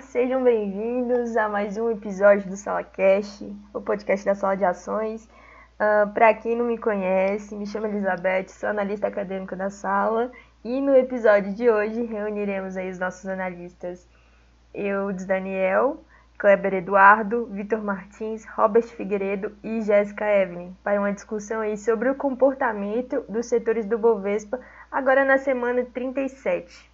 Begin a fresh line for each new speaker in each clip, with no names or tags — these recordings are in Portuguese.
Olá, sejam bem-vindos a mais um episódio do SalaCast, o podcast da Sala de Ações. Uh, ah, Para quem não me conhece, me chamo Elizabeth, sou analista acadêmica da sala e no episódio de hoje reuniremos aí os nossos analistas, eu, Daniel, Kleber Eduardo, Vitor Martins, Robert Figueiredo e Jéssica Evelyn, para uma discussão aí sobre o comportamento dos setores do Bovespa agora na semana 37.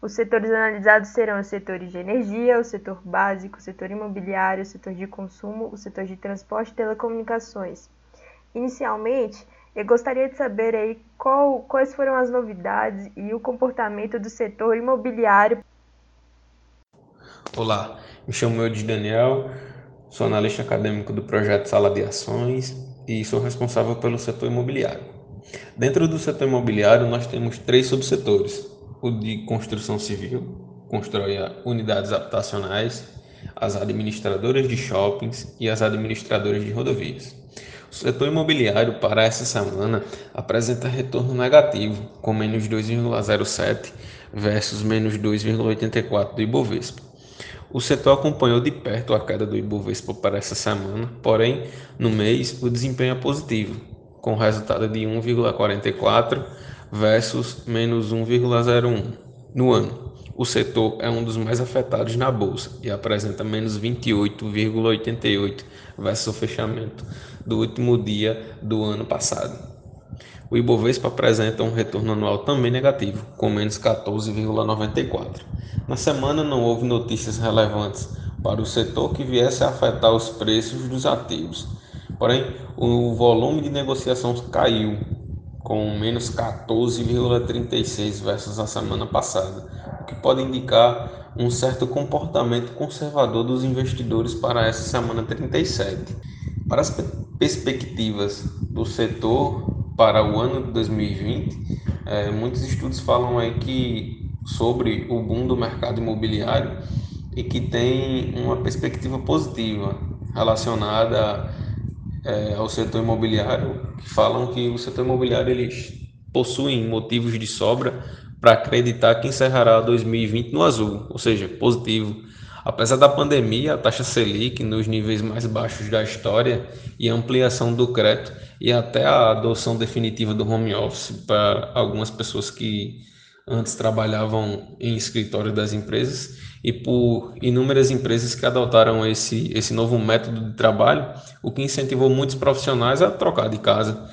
Os setores analisados serão os setores de energia, o setor básico, o setor imobiliário, o setor de consumo, o setor de transporte e telecomunicações. Inicialmente, eu gostaria de saber aí qual, quais foram as novidades e o comportamento do setor imobiliário.
Olá, me chamo eu Daniel, sou analista acadêmico do projeto Sala de Ações e sou responsável pelo setor imobiliário. Dentro do setor imobiliário, nós temos três subsetores: o de construção civil, constrói unidades habitacionais, as administradoras de shoppings e as administradoras de rodovias. O setor imobiliário para essa semana apresenta retorno negativo, com menos 2,07 versus menos 2,84 do Ibovespa. O setor acompanhou de perto a queda do Ibovespa para essa semana, porém, no mês, o desempenho é positivo, com resultado de 1,44 versus menos 1,01 no ano. O setor é um dos mais afetados na bolsa e apresenta menos 28,88 versus o fechamento do último dia do ano passado. O Ibovespa apresenta um retorno anual também negativo, com menos 14,94. Na semana não houve notícias relevantes para o setor que viesse a afetar os preços dos ativos. Porém, o volume de negociação caiu com menos 14,36 versus a semana passada, o que pode indicar um certo comportamento conservador dos investidores para essa semana 37. Para as perspectivas do setor para o ano de 2020, é, muitos estudos falam aí que sobre o boom do mercado imobiliário e que tem uma perspectiva positiva relacionada é, ao setor imobiliário, que falam que o setor imobiliário eles possuem motivos de sobra para acreditar que encerrará 2020 no azul, ou seja, positivo. Apesar da pandemia, a taxa Selic nos níveis mais baixos da história e a ampliação do crédito e até a adoção definitiva do home office para algumas pessoas que antes trabalhavam em escritório das empresas e por inúmeras empresas que adotaram esse, esse novo método de trabalho, o que incentivou muitos profissionais a trocar de casa.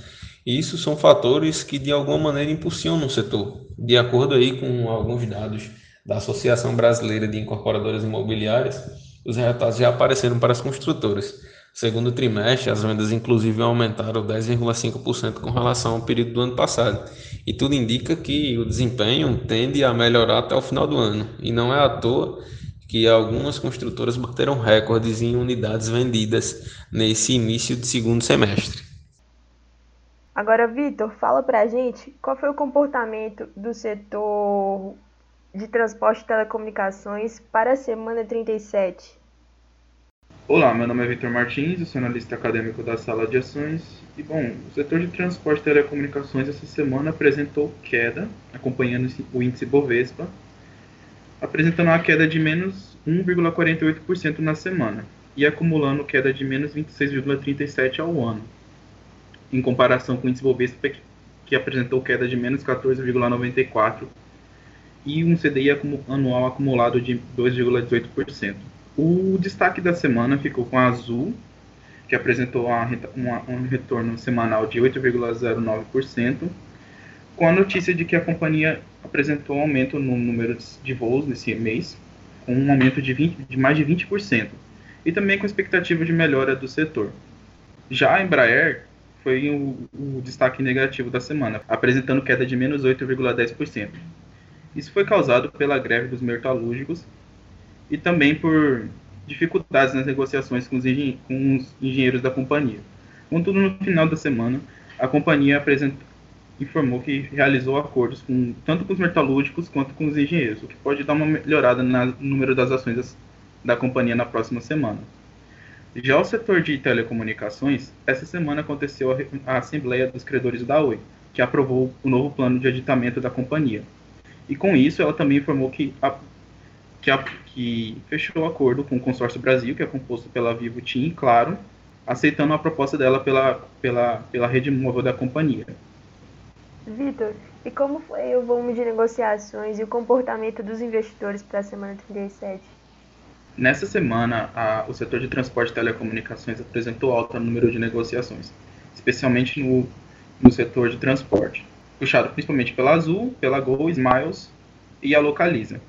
E isso são fatores que de alguma maneira impulsionam o setor. De acordo aí com alguns dados da Associação Brasileira de Incorporadoras Imobiliárias, os resultados já apareceram para as construtoras. Segundo trimestre, as vendas inclusive aumentaram 10,5% com relação ao período do ano passado. E tudo indica que o desempenho tende a melhorar até o final do ano. E não é à toa que algumas construtoras bateram recordes em unidades vendidas nesse início de segundo semestre.
Agora, Vitor, fala pra gente qual foi o comportamento do setor de transporte e telecomunicações para a semana 37.
Olá, meu nome é Vitor Martins, eu sou analista acadêmico da Sala de Ações. E bom, o setor de transporte e telecomunicações essa semana apresentou queda, acompanhando o índice Bovespa, apresentando uma queda de menos 1,48% na semana e acumulando queda de menos 26,37% ao ano, em comparação com o índice Bovespa que apresentou queda de menos 14,94% e um CDI anual acumulado de 2,18%. O destaque da semana ficou com a Azul, que apresentou uma, uma, um retorno semanal de 8,09%, com a notícia de que a companhia apresentou um aumento no número de voos nesse mês, com um aumento de, 20, de mais de 20%, e também com expectativa de melhora do setor. Já a Embraer foi o, o destaque negativo da semana, apresentando queda de menos 8,10%. Isso foi causado pela greve dos metalúrgicos e também por dificuldades nas negociações com os, engen com os engenheiros da companhia. Contudo, no final da semana, a companhia informou que realizou acordos com, tanto com os metalúrgicos quanto com os engenheiros, o que pode dar uma melhorada no número das ações da companhia na próxima semana. Já o setor de telecomunicações, essa semana aconteceu a, a Assembleia dos Credores da Oi, que aprovou o novo plano de aditamento da companhia. E com isso, ela também informou que a, que, a, que fechou o acordo com o Consórcio Brasil, que é composto pela Vivo Team, claro, aceitando a proposta dela pela, pela, pela rede móvel da companhia.
Vitor, e como foi o volume de negociações e o comportamento dos investidores para a semana 37?
Nessa semana, a, o setor de transporte e telecomunicações apresentou alta no número de negociações, especialmente no, no setor de transporte, puxado principalmente pela Azul, pela Gol, Smiles e a Localiza.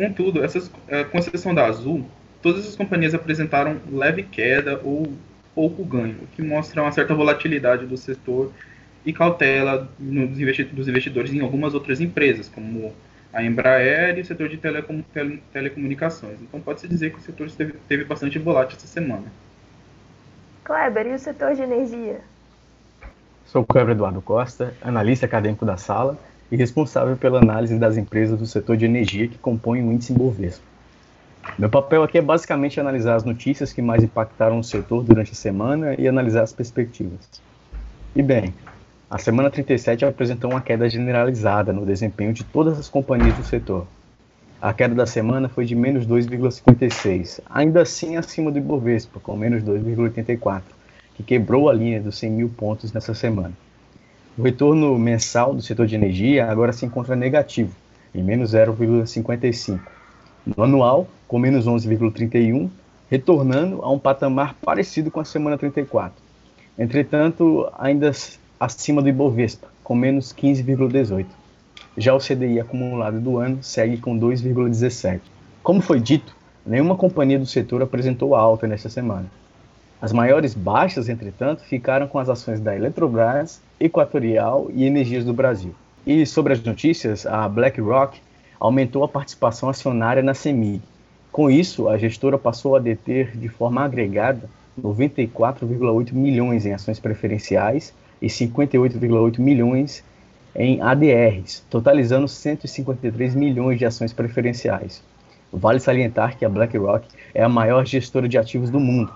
Contudo, essas, é, com exceção da Azul, todas as companhias apresentaram leve queda ou pouco ganho, o que mostra uma certa volatilidade do setor e cautela dos investidores em algumas outras empresas, como a Embraer e o setor de telecom, tele, telecomunicações. Então pode-se dizer que o setor esteve, teve bastante volátil essa semana.
Kleber, e o setor de energia?
Sou o Kleber Eduardo Costa, analista acadêmico da sala e responsável pela análise das empresas do setor de energia que compõem o índice Bovespa. Meu papel aqui é basicamente analisar as notícias que mais impactaram o setor durante a semana e analisar as perspectivas. E bem, a semana 37 apresentou uma queda generalizada no desempenho de todas as companhias do setor. A queda da semana foi de menos 2,56, ainda assim acima do Ibovespa, com menos 2,84, que quebrou a linha dos 100 mil pontos nessa semana. O retorno mensal do setor de energia agora se encontra negativo, em menos 0,55. No anual, com menos 11,31, retornando a um patamar parecido com a semana 34. Entretanto, ainda acima do Ibovespa, com menos 15,18. Já o CDI acumulado do ano segue com 2,17. Como foi dito, nenhuma companhia do setor apresentou alta nesta semana. As maiores baixas, entretanto, ficaram com as ações da Eletrobras, Equatorial e Energias do Brasil. E sobre as notícias, a BlackRock aumentou a participação acionária na CEMIG. Com isso, a gestora passou a deter de forma agregada 94,8 milhões em ações preferenciais e 58,8 milhões em ADRs, totalizando 153 milhões de ações preferenciais. Vale salientar que a BlackRock é a maior gestora de ativos do mundo.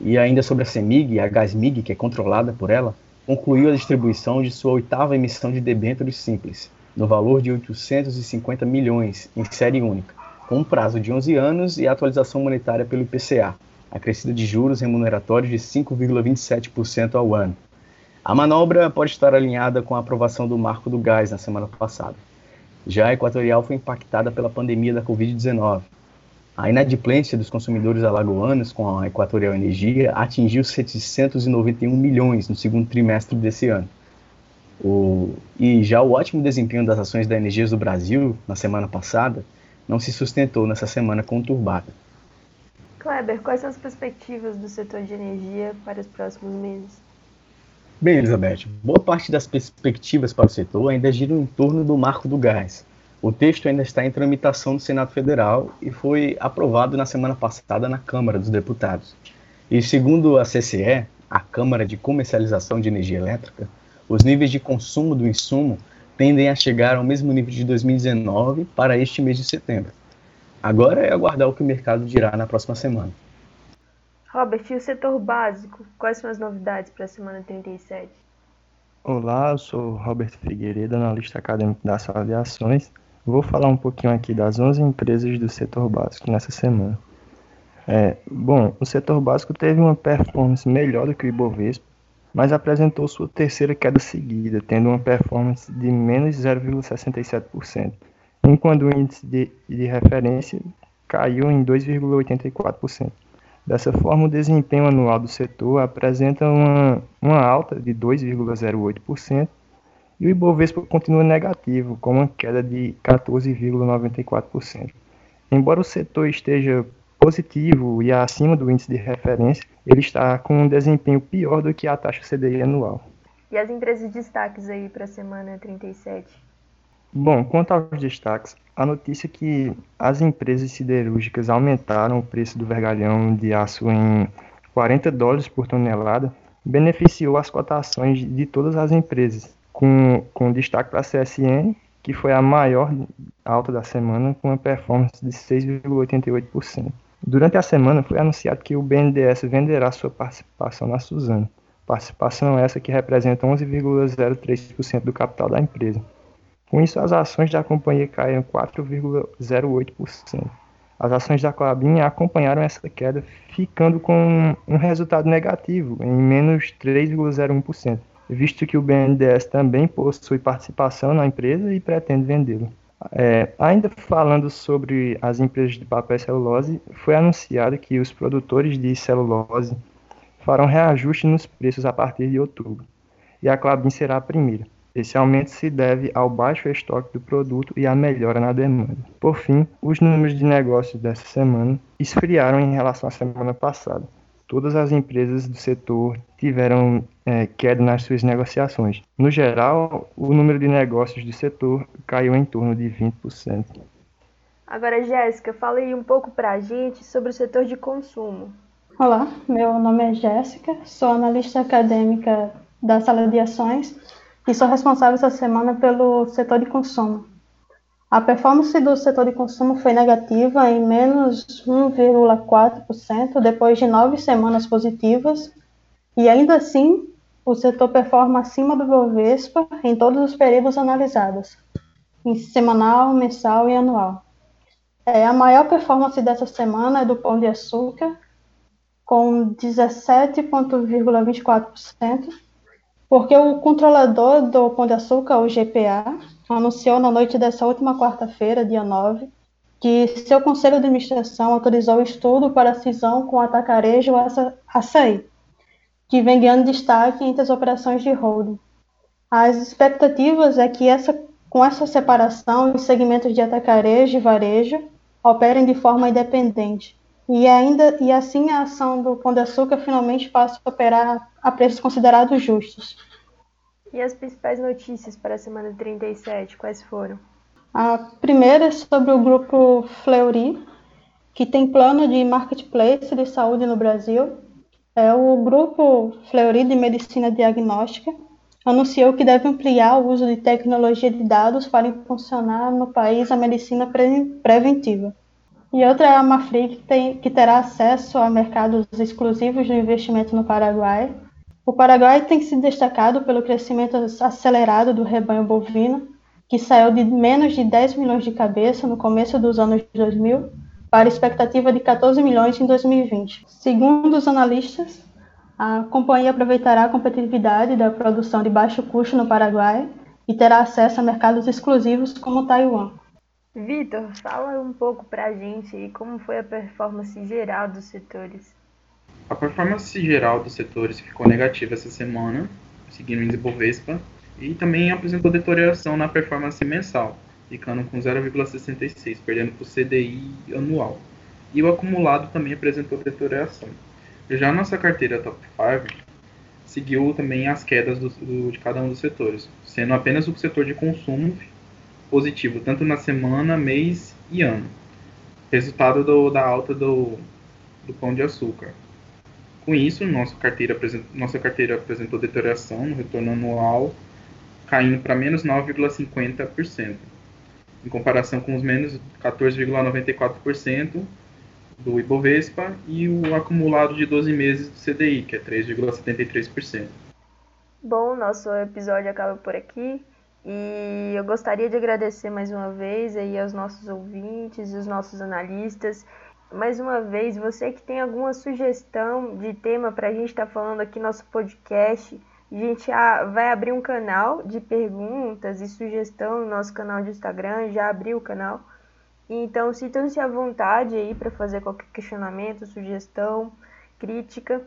E ainda sobre a CEMIG, a Gasmig, que é controlada por ela, concluiu a distribuição de sua oitava emissão de debêntures simples, no valor de 850 milhões em série única, com um prazo de 11 anos e atualização monetária pelo IPCA, acrescida de juros remuneratórios de 5,27% ao ano, a manobra pode estar alinhada com a aprovação do marco do gás na semana passada. Já a Equatorial foi impactada pela pandemia da Covid-19. A inadimplência dos consumidores alagoanos com a Equatorial Energia atingiu 791 milhões no segundo trimestre desse ano. O... E já o ótimo desempenho das ações da Energias do Brasil na semana passada não se sustentou nessa semana conturbada.
Kleber, quais são as perspectivas do setor de energia para os próximos meses?
Bem, Elizabeth, boa parte das perspectivas para o setor ainda giram em torno do marco do gás. O texto ainda está em tramitação no Senado Federal e foi aprovado na semana passada na Câmara dos Deputados. E segundo a CCE, a Câmara de Comercialização de Energia Elétrica, os níveis de consumo do insumo tendem a chegar ao mesmo nível de 2019 para este mês de setembro. Agora é aguardar o que o mercado dirá na próxima semana.
Robert, e o setor básico? Quais são as novidades para a semana 37?
Olá, eu sou Robert Figueiredo, analista acadêmico da sala de ações. Vou falar um pouquinho aqui das 11 empresas do setor básico nessa semana. É, bom, o setor básico teve uma performance melhor do que o Ibovespa, mas apresentou sua terceira queda seguida, tendo uma performance de menos 0,67%, enquanto o índice de, de referência caiu em 2,84%. Dessa forma, o desempenho anual do setor apresenta uma, uma alta de 2,08% e o Ibovespa continua negativo, com uma queda de 14,94%. Embora o setor esteja positivo e acima do índice de referência, ele está com um desempenho pior do que a taxa CDI anual.
E as empresas de destaques aí para a semana 37?
Bom, quanto aos destaques, a notícia é que as empresas siderúrgicas aumentaram o preço do vergalhão de aço em 40 dólares por tonelada beneficiou as cotações de todas as empresas, com, com destaque para a CSN, que foi a maior alta da semana, com uma performance de 6,88%. Durante a semana foi anunciado que o BNDES venderá sua participação na Suzano, participação essa que representa 11,03% do capital da empresa. Com isso, as ações da companhia caíram 4,08%. As ações da Clabin acompanharam essa queda, ficando com um resultado negativo, em menos 3,01%, visto que o BNDES também possui participação na empresa e pretende vendê-lo. É, ainda falando sobre as empresas de papel e celulose, foi anunciado que os produtores de celulose farão reajuste nos preços a partir de outubro, e a Clabin será a primeira. Esse aumento se deve ao baixo estoque do produto e à melhora na demanda. Por fim, os números de negócios dessa semana esfriaram em relação à semana passada. Todas as empresas do setor tiveram é, queda nas suas negociações. No geral, o número de negócios do setor caiu em torno de 20%.
Agora, Jéssica, fala aí um pouco para a gente sobre o setor de consumo.
Olá, meu nome é Jéssica, sou analista acadêmica da sala de ações e sou responsável essa semana pelo setor de consumo. A performance do setor de consumo foi negativa em menos 1,4% depois de nove semanas positivas, e ainda assim o setor performa acima do Bovespa em todos os períodos analisados, em semanal, mensal e anual. É, a maior performance dessa semana é do Pão de Açúcar, com 17,24%, porque o controlador do Pão de Açúcar, o GPA, anunciou na noite dessa última quarta-feira, dia 9, que seu conselho de administração autorizou o estudo para a cisão com o atacarejo açaí, que vem ganhando destaque entre as operações de holding. As expectativas é que essa, com essa separação, os segmentos de atacarejo e varejo operem de forma independente, e ainda e assim a ação do Pão de Açúcar finalmente passa a operar a preços considerados justos.
E as principais notícias para a semana 37, quais foram?
A primeira é sobre o grupo Fleury, que tem plano de marketplace de saúde no Brasil. É, o grupo Fleury de Medicina Diagnóstica anunciou que deve ampliar o uso de tecnologia de dados para funcionar no país a medicina pre preventiva. E outra é a Mafri, que, tem, que terá acesso a mercados exclusivos de investimento no Paraguai. O Paraguai tem se destacado pelo crescimento acelerado do rebanho bovino, que saiu de menos de 10 milhões de cabeças no começo dos anos 2000 para a expectativa de 14 milhões em 2020. Segundo os analistas, a companhia aproveitará a competitividade da produção de baixo custo no Paraguai e terá acesso a mercados exclusivos como Taiwan.
Vitor, fala um pouco para a gente como foi a performance geral dos setores.
A performance geral dos setores ficou negativa essa semana, seguindo o índice Bovespa, e também apresentou deterioração na performance mensal, ficando com 0,66, perdendo para o CDI anual. E o acumulado também apresentou deterioração. Já a nossa carteira Top 5 seguiu também as quedas do, do, de cada um dos setores, sendo apenas o setor de consumo positivo, tanto na semana, mês e ano. Resultado do, da alta do, do pão de açúcar. Com isso, nossa carteira, nossa carteira apresentou deterioração no retorno anual, caindo para menos 9,50%, em comparação com os menos 14,94% do Ibovespa e o acumulado de 12 meses do CDI, que é 3,73%.
Bom, nosso episódio acaba por aqui. E eu gostaria de agradecer mais uma vez aí aos nossos ouvintes, os nossos analistas. Mais uma vez, você que tem alguma sugestão de tema para a gente estar tá falando aqui no nosso podcast, a gente vai abrir um canal de perguntas e sugestão no nosso canal de Instagram, já abriu o canal. Então, sintam-se à vontade aí para fazer qualquer questionamento, sugestão, crítica.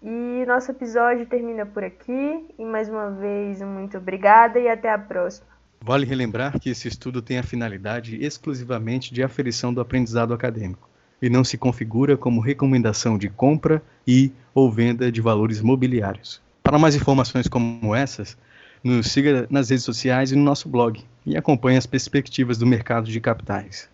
E nosso episódio termina por aqui. E mais uma vez, muito obrigada e até a próxima.
Vale relembrar que esse estudo tem a finalidade exclusivamente de aferição do aprendizado acadêmico e não se configura como recomendação de compra e ou venda de valores mobiliários. Para mais informações como essas, nos siga nas redes sociais e no nosso blog e acompanhe as perspectivas do mercado de capitais.